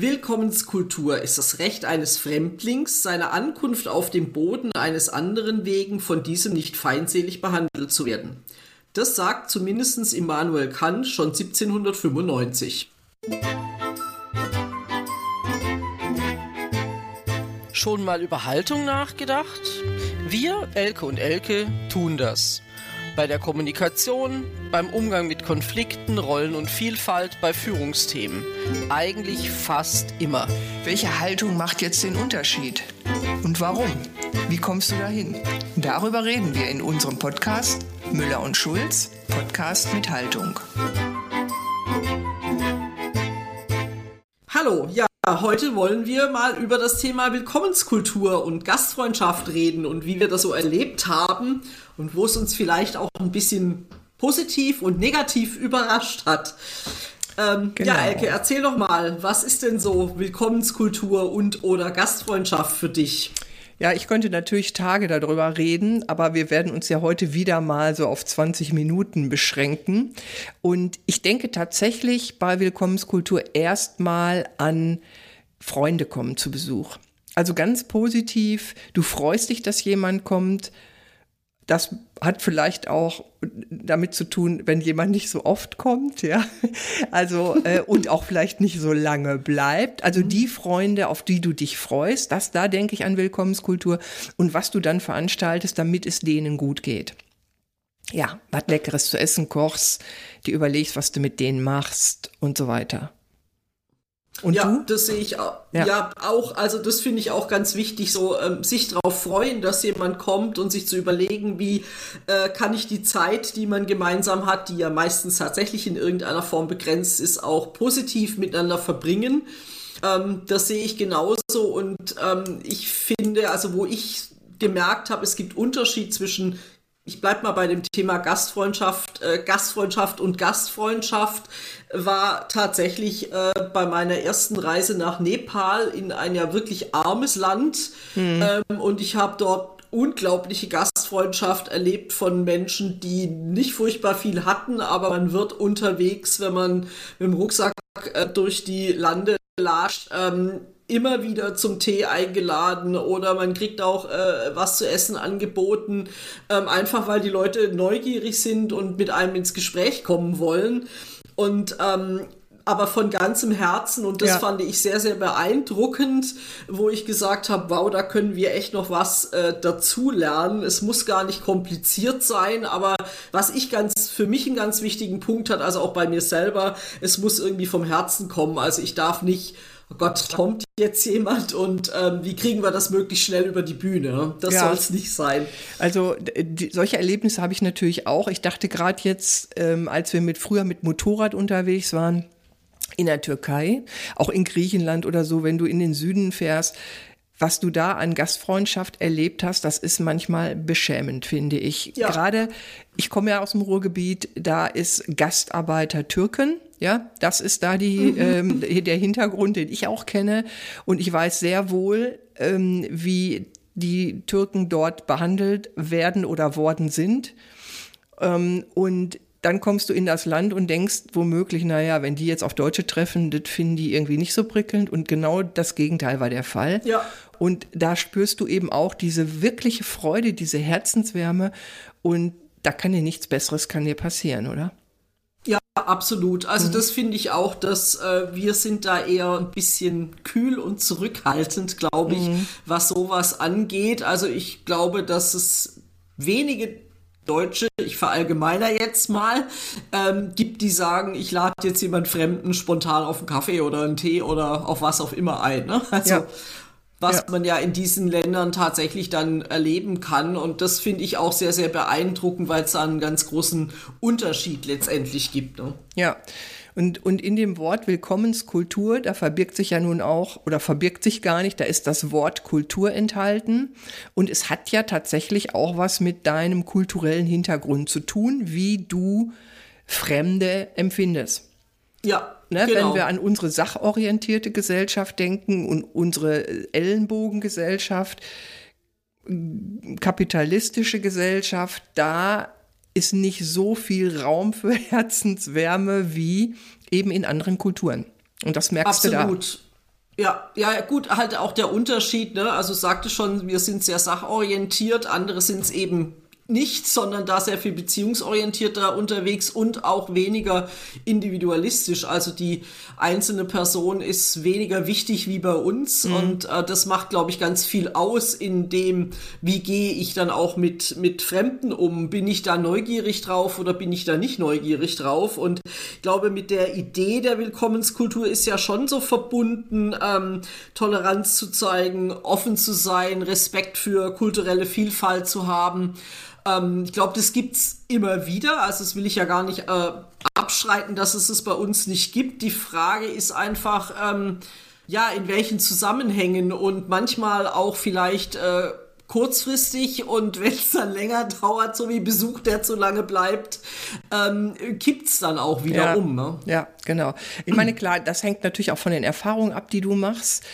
Willkommenskultur ist das Recht eines Fremdlings, seine Ankunft auf dem Boden eines anderen wegen von diesem nicht feindselig behandelt zu werden. Das sagt zumindest Immanuel Kant schon 1795. Schon mal über Haltung nachgedacht? Wir, Elke und Elke, tun das. Bei der Kommunikation, beim Umgang mit Konflikten, Rollen und Vielfalt, bei Führungsthemen. Eigentlich fast immer. Welche Haltung macht jetzt den Unterschied? Und warum? Wie kommst du dahin? Darüber reden wir in unserem Podcast Müller und Schulz, Podcast mit Haltung. Hallo, ja, heute wollen wir mal über das Thema Willkommenskultur und Gastfreundschaft reden und wie wir das so erlebt haben und wo es uns vielleicht auch ein bisschen positiv und negativ überrascht hat. Ähm, genau. Ja, Elke, erzähl doch mal, was ist denn so Willkommenskultur und oder Gastfreundschaft für dich? Ja, ich könnte natürlich Tage darüber reden, aber wir werden uns ja heute wieder mal so auf 20 Minuten beschränken. Und ich denke tatsächlich bei Willkommenskultur erstmal an Freunde kommen zu Besuch. Also ganz positiv, du freust dich, dass jemand kommt, das hat vielleicht auch damit zu tun, wenn jemand nicht so oft kommt, ja. Also, äh, und auch vielleicht nicht so lange bleibt. Also die Freunde, auf die du dich freust, das, da denke ich an Willkommenskultur und was du dann veranstaltest, damit es denen gut geht. Ja, was Leckeres zu essen kochst, dir überlegst, was du mit denen machst und so weiter. Und ja, du? das sehe ich auch. Ja. ja. auch. Also das finde ich auch ganz wichtig, so ähm, sich darauf freuen, dass jemand kommt und sich zu überlegen, wie äh, kann ich die Zeit, die man gemeinsam hat, die ja meistens tatsächlich in irgendeiner Form begrenzt ist, auch positiv miteinander verbringen. Ähm, das sehe ich genauso und ähm, ich finde, also wo ich gemerkt habe, es gibt Unterschied zwischen ich bleibe mal bei dem Thema Gastfreundschaft. Äh, Gastfreundschaft und Gastfreundschaft war tatsächlich äh, bei meiner ersten Reise nach Nepal in ein ja wirklich armes Land. Mhm. Ähm, und ich habe dort unglaubliche Gastfreundschaft erlebt von Menschen, die nicht furchtbar viel hatten, aber man wird unterwegs, wenn man mit dem Rucksack äh, durch die Lande latscht, ähm, immer wieder zum Tee eingeladen oder man kriegt auch äh, was zu essen angeboten, ähm, einfach weil die Leute neugierig sind und mit einem ins Gespräch kommen wollen. Und ähm, aber von ganzem Herzen und das ja. fand ich sehr, sehr beeindruckend, wo ich gesagt habe, wow, da können wir echt noch was äh, dazu lernen. Es muss gar nicht kompliziert sein, aber was ich ganz, für mich einen ganz wichtigen Punkt hat, also auch bei mir selber, es muss irgendwie vom Herzen kommen. Also ich darf nicht oh Gott, kommt jetzt jemand und ähm, wie kriegen wir das möglichst schnell über die Bühne? Das ja. soll es nicht sein. Also die, solche Erlebnisse habe ich natürlich auch. Ich dachte gerade jetzt, ähm, als wir mit früher mit Motorrad unterwegs waren, in der Türkei, auch in Griechenland oder so, wenn du in den Süden fährst, was du da an Gastfreundschaft erlebt hast, das ist manchmal beschämend, finde ich. Ja. Gerade, ich komme ja aus dem Ruhrgebiet, da ist Gastarbeiter Türken. Ja, das ist da die, mhm. ähm, der Hintergrund, den ich auch kenne. Und ich weiß sehr wohl, ähm, wie die Türken dort behandelt werden oder worden sind. Ähm, und dann kommst du in das Land und denkst womöglich, naja, wenn die jetzt auf Deutsche treffen, das finden die irgendwie nicht so prickelnd. Und genau das Gegenteil war der Fall. Ja. Und da spürst du eben auch diese wirkliche Freude, diese Herzenswärme. Und da kann dir nichts Besseres kann dir passieren, oder? Ja, absolut. Also mhm. das finde ich auch, dass äh, wir sind da eher ein bisschen kühl und zurückhaltend, glaube ich, mhm. was sowas angeht. Also ich glaube, dass es wenige Deutsche, ich verallgemeiner jetzt mal, ähm, gibt, die sagen, ich lade jetzt jemand Fremden spontan auf einen Kaffee oder einen Tee oder auf was auch immer ein. Ne? Also ja. Was ja. man ja in diesen Ländern tatsächlich dann erleben kann. Und das finde ich auch sehr, sehr beeindruckend, weil es da einen ganz großen Unterschied letztendlich gibt. Ne? Ja. Und, und in dem Wort Willkommenskultur, da verbirgt sich ja nun auch, oder verbirgt sich gar nicht, da ist das Wort Kultur enthalten. Und es hat ja tatsächlich auch was mit deinem kulturellen Hintergrund zu tun, wie du Fremde empfindest. Ja, Ne, genau. Wenn wir an unsere sachorientierte Gesellschaft denken und unsere Ellenbogengesellschaft, kapitalistische Gesellschaft, da ist nicht so viel Raum für Herzenswärme wie eben in anderen Kulturen. Und das merkst Absolut. du da. Ja, ja, gut, halt auch der Unterschied, ne? Also sagte schon, wir sind sehr sachorientiert, andere sind es eben nicht, sondern da sehr viel beziehungsorientierter unterwegs und auch weniger individualistisch. Also die einzelne Person ist weniger wichtig wie bei uns mhm. und äh, das macht, glaube ich, ganz viel aus in dem, wie gehe ich dann auch mit, mit Fremden um. Bin ich da neugierig drauf oder bin ich da nicht neugierig drauf? Und ich glaube, mit der Idee der Willkommenskultur ist ja schon so verbunden, ähm, Toleranz zu zeigen, offen zu sein, Respekt für kulturelle Vielfalt zu haben. Ähm, ich glaube, das gibt's immer wieder. Also das will ich ja gar nicht äh, abschreiten, dass es es bei uns nicht gibt. Die Frage ist einfach, ähm, ja, in welchen Zusammenhängen und manchmal auch vielleicht äh, kurzfristig und wenn es dann länger dauert, so wie Besuch, der zu lange bleibt, ähm, kippt es dann auch wieder ja, um. Ne? Ja, genau. Ich meine, klar, das hängt natürlich auch von den Erfahrungen ab, die du machst.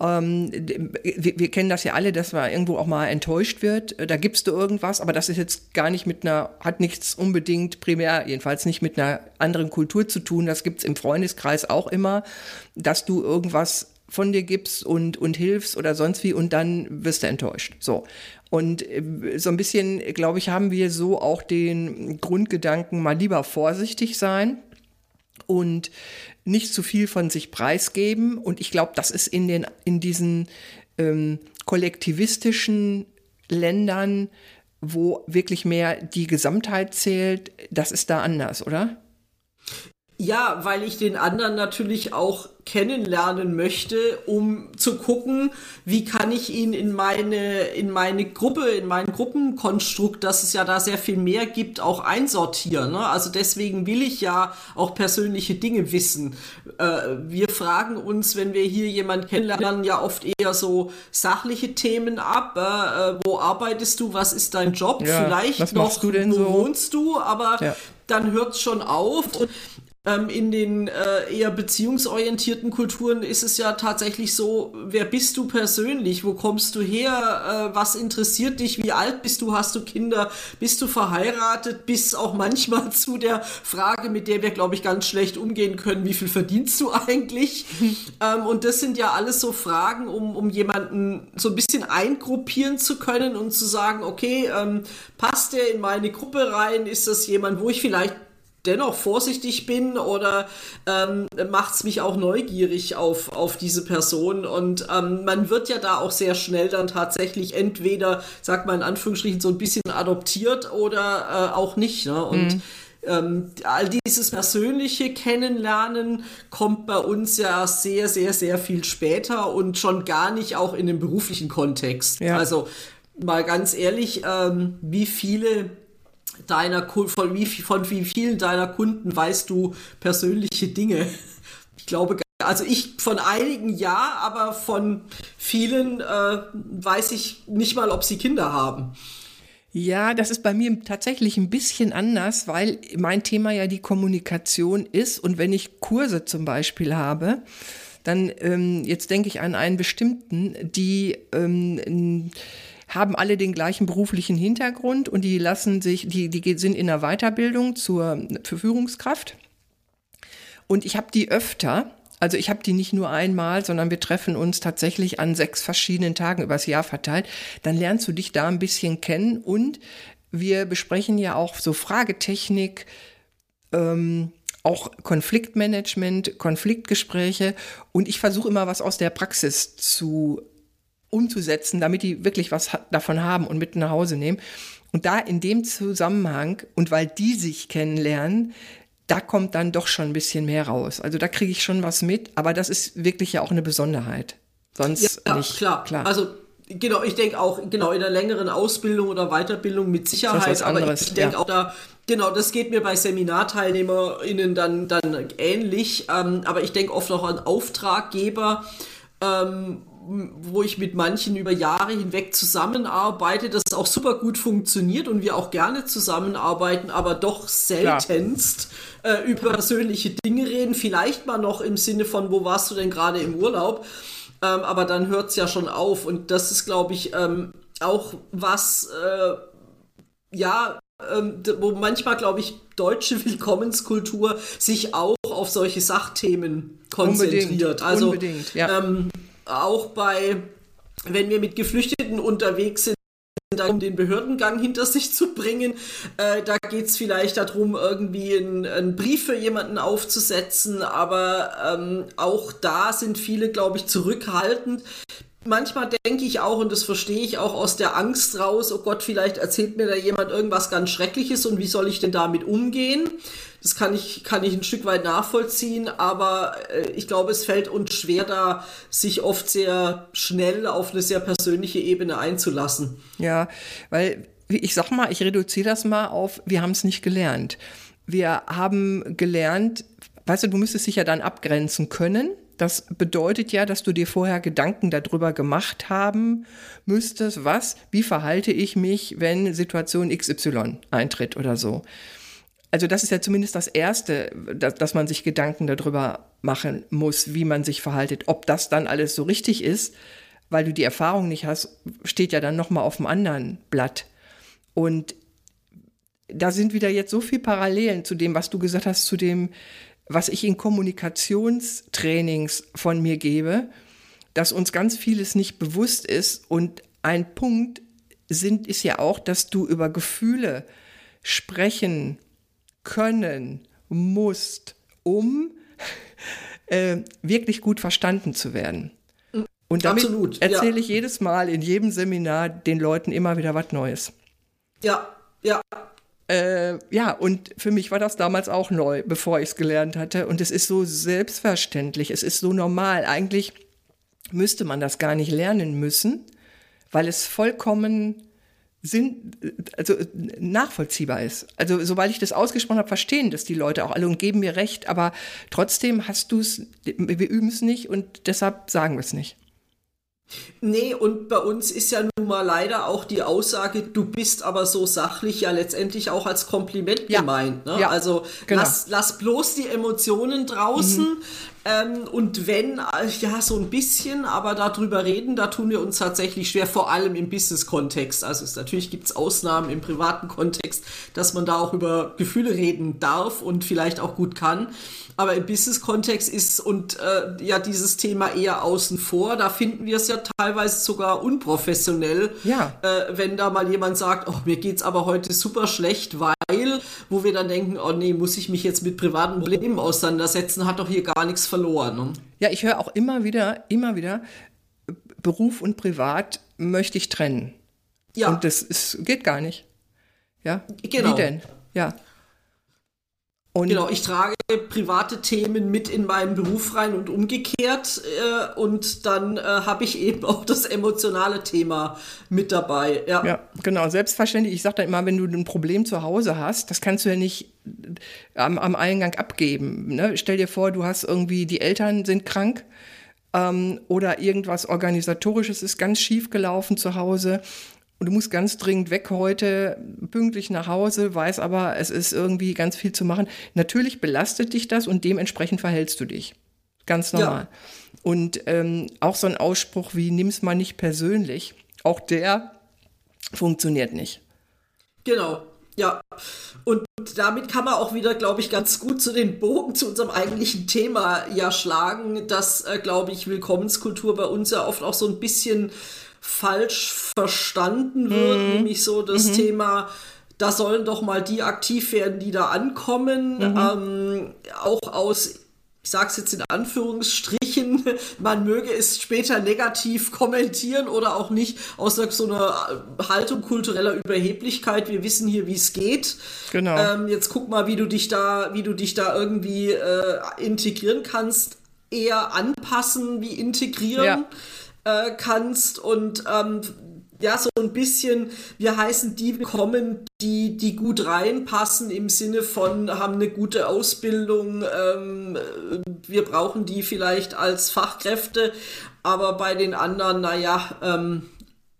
Ähm, wir, wir, kennen das ja alle, dass man irgendwo auch mal enttäuscht wird. Da gibst du irgendwas, aber das ist jetzt gar nicht mit einer, hat nichts unbedingt primär, jedenfalls nicht mit einer anderen Kultur zu tun. Das gibt's im Freundeskreis auch immer, dass du irgendwas von dir gibst und, und hilfst oder sonst wie und dann wirst du enttäuscht. So. Und äh, so ein bisschen, glaube ich, haben wir so auch den Grundgedanken, mal lieber vorsichtig sein und nicht zu viel von sich preisgeben. Und ich glaube, das ist in, den, in diesen ähm, kollektivistischen Ländern, wo wirklich mehr die Gesamtheit zählt, das ist da anders, oder? Ja, weil ich den anderen natürlich auch kennenlernen möchte, um zu gucken, wie kann ich ihn in meine, in meine Gruppe, in mein Gruppenkonstrukt, dass es ja da sehr viel mehr gibt, auch einsortieren. Ne? Also deswegen will ich ja auch persönliche Dinge wissen. Äh, wir fragen uns, wenn wir hier jemanden kennenlernen, ja oft eher so sachliche Themen ab. Äh, wo arbeitest du? Was ist dein Job? Ja, Vielleicht noch, wo so? wohnst du? Aber ja. dann hört es schon auf. Und ähm, in den äh, eher beziehungsorientierten Kulturen ist es ja tatsächlich so, wer bist du persönlich? Wo kommst du her? Äh, was interessiert dich? Wie alt bist du? Hast du Kinder? Bist du verheiratet? Bis auch manchmal zu der Frage, mit der wir, glaube ich, ganz schlecht umgehen können, wie viel verdienst du eigentlich? ähm, und das sind ja alles so Fragen, um, um jemanden so ein bisschen eingruppieren zu können und zu sagen, okay, ähm, passt der in meine Gruppe rein? Ist das jemand, wo ich vielleicht dennoch vorsichtig bin oder ähm, macht es mich auch neugierig auf, auf diese Person. Und ähm, man wird ja da auch sehr schnell dann tatsächlich entweder, sagt man in Anführungsstrichen, so ein bisschen adoptiert oder äh, auch nicht. Ne? Und mhm. Ähm, all dieses persönliche Kennenlernen kommt bei uns ja sehr, sehr, sehr viel später und schon gar nicht auch in dem beruflichen Kontext. Ja. Also mal ganz ehrlich, ähm, wie viele deiner von wie, von wie vielen deiner Kunden weißt du persönliche Dinge? Ich glaube, also ich von einigen ja, aber von vielen äh, weiß ich nicht mal, ob sie Kinder haben. Ja, das ist bei mir tatsächlich ein bisschen anders, weil mein Thema ja die Kommunikation ist und wenn ich Kurse zum Beispiel habe, dann ähm, jetzt denke ich an einen bestimmten, die ähm, haben alle den gleichen beruflichen Hintergrund und die lassen sich, die, die sind in der Weiterbildung zur für Führungskraft. Und ich habe die öfter, also ich habe die nicht nur einmal, sondern wir treffen uns tatsächlich an sechs verschiedenen Tagen übers Jahr verteilt. Dann lernst du dich da ein bisschen kennen und wir besprechen ja auch so Fragetechnik, ähm, auch Konfliktmanagement, Konfliktgespräche und ich versuche immer was aus der Praxis zu umzusetzen, damit die wirklich was davon haben und mit nach Hause nehmen. Und da in dem Zusammenhang und weil die sich kennenlernen, da kommt dann doch schon ein bisschen mehr raus. Also da kriege ich schon was mit, aber das ist wirklich ja auch eine Besonderheit. Sonst ja, nicht. Klar, klar. Also genau, ich denke auch, genau, in der längeren Ausbildung oder Weiterbildung mit Sicherheit, aber ich denke ja. auch da, genau, das geht mir bei SeminarteilnehmerInnen dann, dann ähnlich, ähm, aber ich denke oft auch an Auftraggeber, ähm, wo ich mit manchen über Jahre hinweg zusammenarbeite, das auch super gut funktioniert und wir auch gerne zusammenarbeiten, aber doch seltenst äh, über persönliche Dinge reden. Vielleicht mal noch im Sinne von, wo warst du denn gerade im Urlaub? Ähm, aber dann hört es ja schon auf. Und das ist, glaube ich, ähm, auch was, äh, ja, ähm, wo manchmal, glaube ich, deutsche Willkommenskultur sich auch auf solche Sachthemen konzentriert. Unbedingt, also unbedingt, ja. ähm, auch bei, wenn wir mit Geflüchteten unterwegs sind, um den Behördengang hinter sich zu bringen. Äh, da geht es vielleicht darum, irgendwie einen Brief für jemanden aufzusetzen, aber ähm, auch da sind viele, glaube ich, zurückhaltend. Manchmal denke ich auch, und das verstehe ich auch aus der Angst raus, oh Gott, vielleicht erzählt mir da jemand irgendwas ganz Schreckliches und wie soll ich denn damit umgehen? Das kann ich, kann ich ein Stück weit nachvollziehen, aber äh, ich glaube, es fällt uns schwer, da sich oft sehr schnell auf eine sehr persönliche Ebene einzulassen. Ja, weil ich sag mal, ich reduziere das mal auf, wir haben es nicht gelernt. Wir haben gelernt, weißt du, du müsstest dich ja dann abgrenzen können. Das bedeutet ja, dass du dir vorher Gedanken darüber gemacht haben müsstest, was, wie verhalte ich mich, wenn Situation XY eintritt oder so also das ist ja zumindest das Erste, dass, dass man sich Gedanken darüber machen muss, wie man sich verhaltet. Ob das dann alles so richtig ist, weil du die Erfahrung nicht hast, steht ja dann nochmal auf dem anderen Blatt. Und da sind wieder jetzt so viele Parallelen zu dem, was du gesagt hast, zu dem, was ich in Kommunikationstrainings von mir gebe, dass uns ganz vieles nicht bewusst ist. Und ein Punkt sind, ist ja auch, dass du über Gefühle sprechen können musst, um äh, wirklich gut verstanden zu werden. Und damit Absolut, erzähle ja. ich jedes Mal in jedem Seminar den Leuten immer wieder was Neues. Ja, ja. Äh, ja, und für mich war das damals auch neu, bevor ich es gelernt hatte. Und es ist so selbstverständlich, es ist so normal. Eigentlich müsste man das gar nicht lernen müssen, weil es vollkommen Sinn, also nachvollziehbar ist. Also sobald ich das ausgesprochen habe, verstehen das die Leute auch alle und geben mir recht, aber trotzdem hast du es, wir üben es nicht und deshalb sagen wir es nicht. Nee, und bei uns ist ja nun mal leider auch die Aussage, du bist aber so sachlich ja letztendlich auch als Kompliment ja. gemeint. Ne? Ja, also genau. lass, lass bloß die Emotionen draußen. Mhm. Ähm, und wenn, äh, ja, so ein bisschen, aber darüber reden, da tun wir uns tatsächlich schwer, vor allem im Business-Kontext. Also es, natürlich gibt es Ausnahmen im privaten Kontext, dass man da auch über Gefühle reden darf und vielleicht auch gut kann. Aber im Business-Kontext ist und äh, ja dieses Thema eher außen vor. Da finden wir es ja teilweise sogar unprofessionell, ja. äh, wenn da mal jemand sagt, oh, mir geht's aber heute super schlecht, weil, wo wir dann denken, oh nee, muss ich mich jetzt mit privaten Problemen auseinandersetzen, hat doch hier gar nichts verloren. Ne? Ja, ich höre auch immer wieder, immer wieder, Beruf und Privat möchte ich trennen. Ja. Und das ist, geht gar nicht. Ja. Genau. Wie denn? Ja. Und genau, ich trage private Themen mit in meinen Beruf rein und umgekehrt. Äh, und dann äh, habe ich eben auch das emotionale Thema mit dabei. Ja, ja genau, selbstverständlich. Ich sage dann immer, wenn du ein Problem zu Hause hast, das kannst du ja nicht äh, am, am Eingang abgeben. Ne? Stell dir vor, du hast irgendwie, die Eltern sind krank ähm, oder irgendwas Organisatorisches ist ganz schief gelaufen zu Hause und du musst ganz dringend weg heute, pünktlich nach Hause, weiß aber, es ist irgendwie ganz viel zu machen. Natürlich belastet dich das und dementsprechend verhältst du dich. Ganz normal. Ja. Und ähm, auch so ein Ausspruch wie nimm's mal nicht persönlich, auch der funktioniert nicht. Genau, ja. Und damit kann man auch wieder, glaube ich, ganz gut zu den Bogen zu unserem eigentlichen Thema ja schlagen, dass, äh, glaube ich, Willkommenskultur bei uns ja oft auch so ein bisschen falsch verstanden wird, mhm. nämlich so das mhm. Thema, da sollen doch mal die aktiv werden, die da ankommen, mhm. ähm, auch aus ich sage es jetzt in Anführungsstrichen, man möge es später negativ kommentieren oder auch nicht, aus so einer Haltung kultureller Überheblichkeit. Wir wissen hier, wie es geht. Genau. Ähm, jetzt guck mal, wie du dich da, wie du dich da irgendwie äh, integrieren kannst. Eher anpassen wie integrieren. Ja äh, kannst und ähm, ja, so ein bisschen, wir heißen die willkommen, die, die gut reinpassen im Sinne von, haben eine gute Ausbildung, ähm, wir brauchen die vielleicht als Fachkräfte, aber bei den anderen, naja, ähm,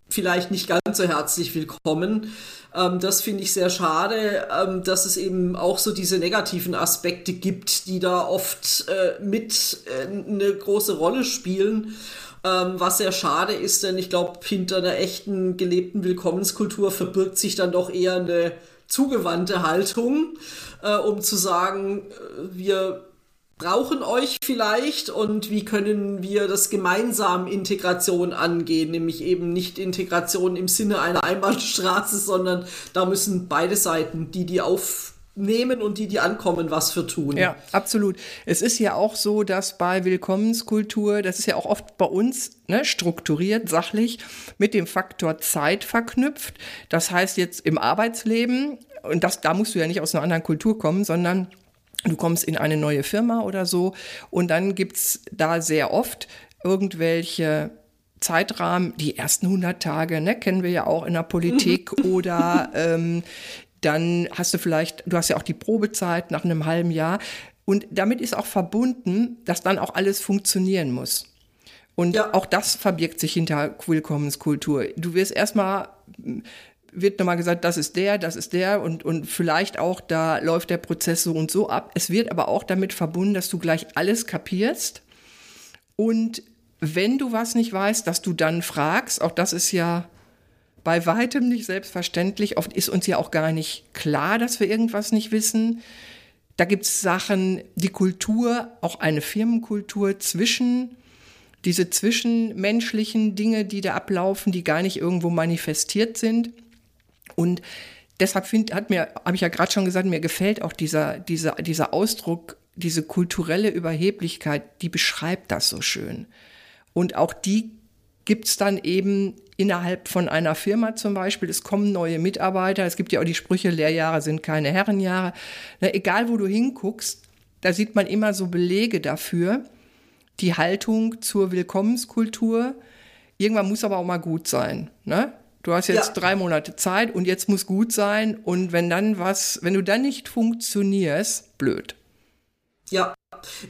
vielleicht nicht ganz so herzlich willkommen. Ähm, das finde ich sehr schade, ähm, dass es eben auch so diese negativen Aspekte gibt, die da oft äh, mit äh, eine große Rolle spielen. Ähm, was sehr schade ist, denn ich glaube, hinter einer echten gelebten Willkommenskultur verbirgt sich dann doch eher eine zugewandte Haltung, äh, um zu sagen, äh, wir brauchen euch vielleicht und wie können wir das gemeinsam Integration angehen, nämlich eben nicht Integration im Sinne einer Einbahnstraße, sondern da müssen beide Seiten, die die aufnehmen und die, die ankommen, was für tun. Ja, absolut. Es ist ja auch so, dass bei Willkommenskultur, das ist ja auch oft bei uns ne, strukturiert, sachlich, mit dem Faktor Zeit verknüpft. Das heißt jetzt im Arbeitsleben, und das, da musst du ja nicht aus einer anderen Kultur kommen, sondern du kommst in eine neue Firma oder so und dann gibt es da sehr oft irgendwelche Zeitrahmen, die ersten 100 Tage, ne, kennen wir ja auch in der Politik oder ähm, dann hast du vielleicht, du hast ja auch die Probezeit nach einem halben Jahr und damit ist auch verbunden, dass dann auch alles funktionieren muss. Und ja. auch das verbirgt sich hinter Willkommenskultur. Du wirst erstmal wird nochmal gesagt, das ist der, das ist der und, und vielleicht auch, da läuft der Prozess so und so ab. Es wird aber auch damit verbunden, dass du gleich alles kapierst und wenn du was nicht weißt, dass du dann fragst, auch das ist ja bei weitem nicht selbstverständlich. Oft ist uns ja auch gar nicht klar, dass wir irgendwas nicht wissen. Da gibt es Sachen, die Kultur, auch eine Firmenkultur zwischen, diese zwischenmenschlichen Dinge, die da ablaufen, die gar nicht irgendwo manifestiert sind. Und deshalb find, hat mir, habe ich ja gerade schon gesagt, mir gefällt auch dieser, dieser, dieser Ausdruck, diese kulturelle Überheblichkeit, die beschreibt das so schön. Und auch die gibt es dann eben innerhalb von einer Firma zum Beispiel. Es kommen neue Mitarbeiter. Es gibt ja auch die Sprüche, Lehrjahre sind keine Herrenjahre. Na, egal, wo du hinguckst, da sieht man immer so Belege dafür. Die Haltung zur Willkommenskultur. Irgendwann muss aber auch mal gut sein. Ne? Du hast jetzt ja. drei Monate Zeit und jetzt muss gut sein. Und wenn dann was, wenn du dann nicht funktionierst, blöd. Ja,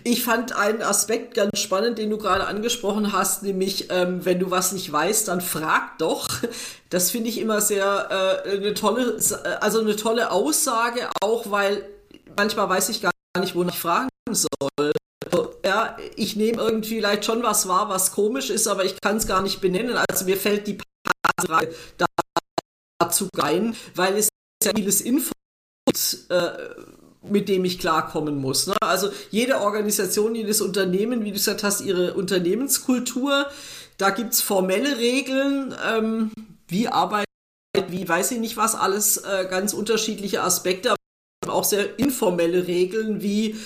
ich fand einen Aspekt ganz spannend, den du gerade angesprochen hast, nämlich ähm, wenn du was nicht weißt, dann frag doch. Das finde ich immer sehr äh, eine tolle, also eine tolle Aussage, auch weil manchmal weiß ich gar nicht, wonach ich fragen soll. Ja, ich nehme irgendwie vielleicht schon was wahr, was komisch ist, aber ich kann es gar nicht benennen. Also mir fällt die Frage dazu ein, weil es ja vieles Info äh, mit dem ich klarkommen muss. Ne? Also jede Organisation, jedes Unternehmen, wie du gesagt hast, ihre Unternehmenskultur, da gibt es formelle Regeln, ähm, wie Arbeit, wie weiß ich nicht was, alles äh, ganz unterschiedliche Aspekte, aber auch sehr informelle Regeln, wie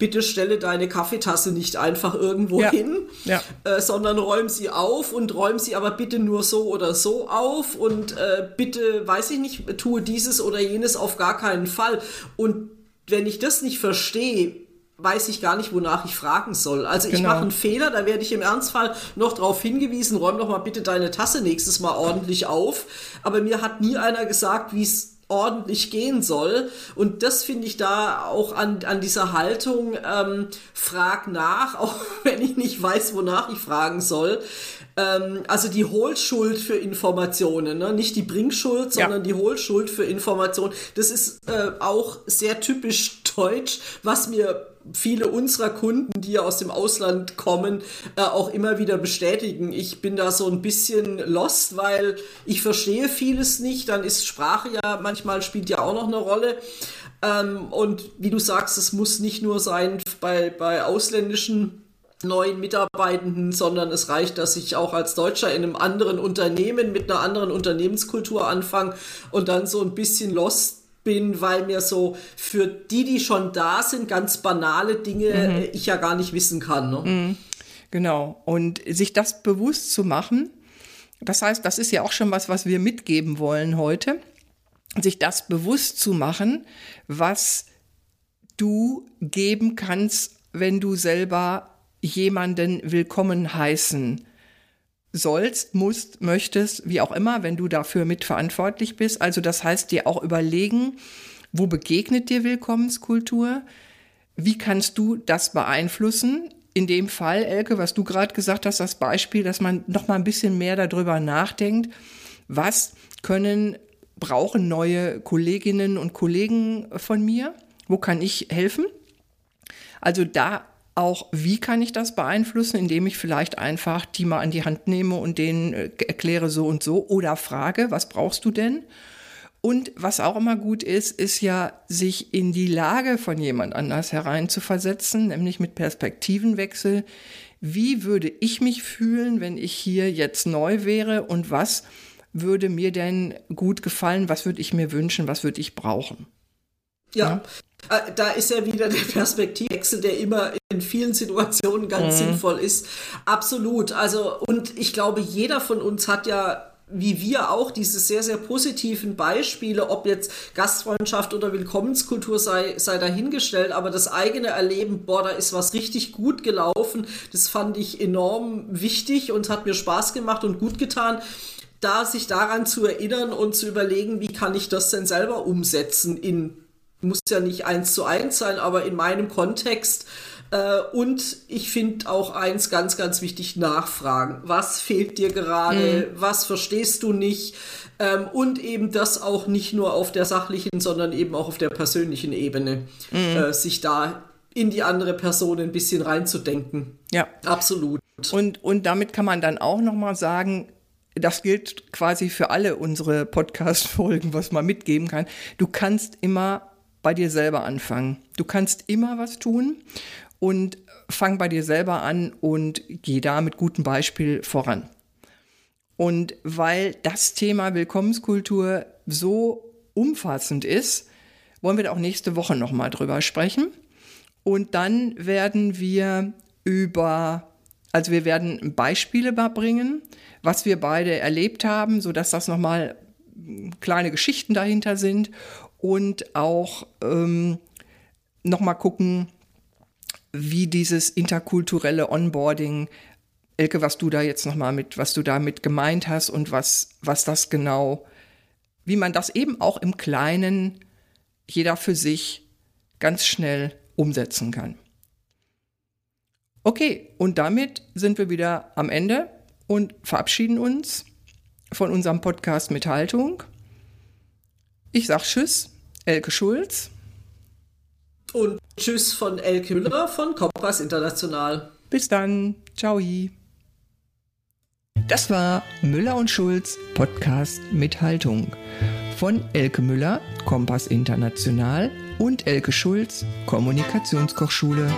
bitte stelle deine Kaffeetasse nicht einfach irgendwo ja. hin, ja. Äh, sondern räum sie auf und räum sie aber bitte nur so oder so auf und äh, bitte, weiß ich nicht, tue dieses oder jenes auf gar keinen Fall. Und wenn ich das nicht verstehe, weiß ich gar nicht, wonach ich fragen soll. Also genau. ich mache einen Fehler, da werde ich im Ernstfall noch darauf hingewiesen, räum doch mal bitte deine Tasse nächstes Mal ordentlich auf. Aber mir hat nie einer gesagt, wie es ordentlich gehen soll. Und das finde ich da auch an, an dieser Haltung, ähm, frag nach, auch wenn ich nicht weiß, wonach ich fragen soll. Ähm, also die Hohlschuld für Informationen, ne? nicht die Bringschuld, sondern ja. die Hohlschuld für Informationen. Das ist äh, auch sehr typisch deutsch, was mir viele unserer Kunden, die aus dem Ausland kommen, äh, auch immer wieder bestätigen. Ich bin da so ein bisschen lost, weil ich verstehe vieles nicht. Dann ist Sprache ja manchmal spielt ja auch noch eine Rolle. Ähm, und wie du sagst, es muss nicht nur sein bei, bei ausländischen neuen Mitarbeitenden, sondern es reicht, dass ich auch als Deutscher in einem anderen Unternehmen mit einer anderen Unternehmenskultur anfange und dann so ein bisschen lost bin, weil mir so für die, die schon da sind, ganz banale Dinge mhm. ich ja gar nicht wissen kann. Ne? Mhm. Genau. Und sich das bewusst zu machen, das heißt, das ist ja auch schon was, was wir mitgeben wollen heute, sich das bewusst zu machen, was du geben kannst, wenn du selber jemanden willkommen heißen sollst, musst, möchtest, wie auch immer, wenn du dafür mitverantwortlich bist. Also das heißt dir auch überlegen, wo begegnet dir Willkommenskultur? Wie kannst du das beeinflussen? In dem Fall, Elke, was du gerade gesagt hast, das Beispiel, dass man noch mal ein bisschen mehr darüber nachdenkt, was können, brauchen neue Kolleginnen und Kollegen von mir? Wo kann ich helfen? Also da auch, wie kann ich das beeinflussen, indem ich vielleicht einfach die mal an die Hand nehme und denen äh, erkläre so und so oder frage, was brauchst du denn? Und was auch immer gut ist, ist ja, sich in die Lage von jemand anders hereinzuversetzen, nämlich mit Perspektivenwechsel. Wie würde ich mich fühlen, wenn ich hier jetzt neu wäre und was würde mir denn gut gefallen? Was würde ich mir wünschen? Was würde ich brauchen? Ja. ja. Äh, da ist ja wieder der Perspektivwechsel, der immer in vielen Situationen ganz mhm. sinnvoll ist. Absolut. Also, und ich glaube, jeder von uns hat ja wie wir auch diese sehr, sehr positiven Beispiele, ob jetzt Gastfreundschaft oder Willkommenskultur sei, sei dahingestellt, aber das eigene Erleben, boah, da ist was richtig gut gelaufen, das fand ich enorm wichtig und hat mir Spaß gemacht und gut getan da sich daran zu erinnern und zu überlegen, wie kann ich das denn selber umsetzen in muss ja nicht eins zu eins sein, aber in meinem Kontext. Äh, und ich finde auch eins ganz, ganz wichtig, nachfragen. Was fehlt dir gerade? Mhm. Was verstehst du nicht? Ähm, und eben das auch nicht nur auf der sachlichen, sondern eben auch auf der persönlichen Ebene, mhm. äh, sich da in die andere Person ein bisschen reinzudenken. Ja. Absolut. Und, und damit kann man dann auch nochmal sagen, das gilt quasi für alle unsere Podcast-Folgen, was man mitgeben kann. Du kannst immer bei dir selber anfangen. Du kannst immer was tun und fang bei dir selber an und geh da mit gutem Beispiel voran. Und weil das Thema Willkommenskultur so umfassend ist, wollen wir da auch nächste Woche nochmal drüber sprechen. Und dann werden wir über, also wir werden Beispiele bringen, was wir beide erlebt haben, sodass das nochmal kleine Geschichten dahinter sind und auch ähm, nochmal gucken, wie dieses interkulturelle Onboarding, Elke, was du da jetzt nochmal mit, was du damit gemeint hast und was, was das genau, wie man das eben auch im Kleinen, jeder für sich, ganz schnell umsetzen kann. Okay, und damit sind wir wieder am Ende und verabschieden uns von unserem Podcast mit Haltung. Ich sag Tschüss, Elke Schulz. Und Tschüss von Elke Müller von Kompass International. Bis dann. Ciao. Das war Müller und Schulz Podcast mit Haltung von Elke Müller, Kompass International und Elke Schulz, Kommunikationskochschule.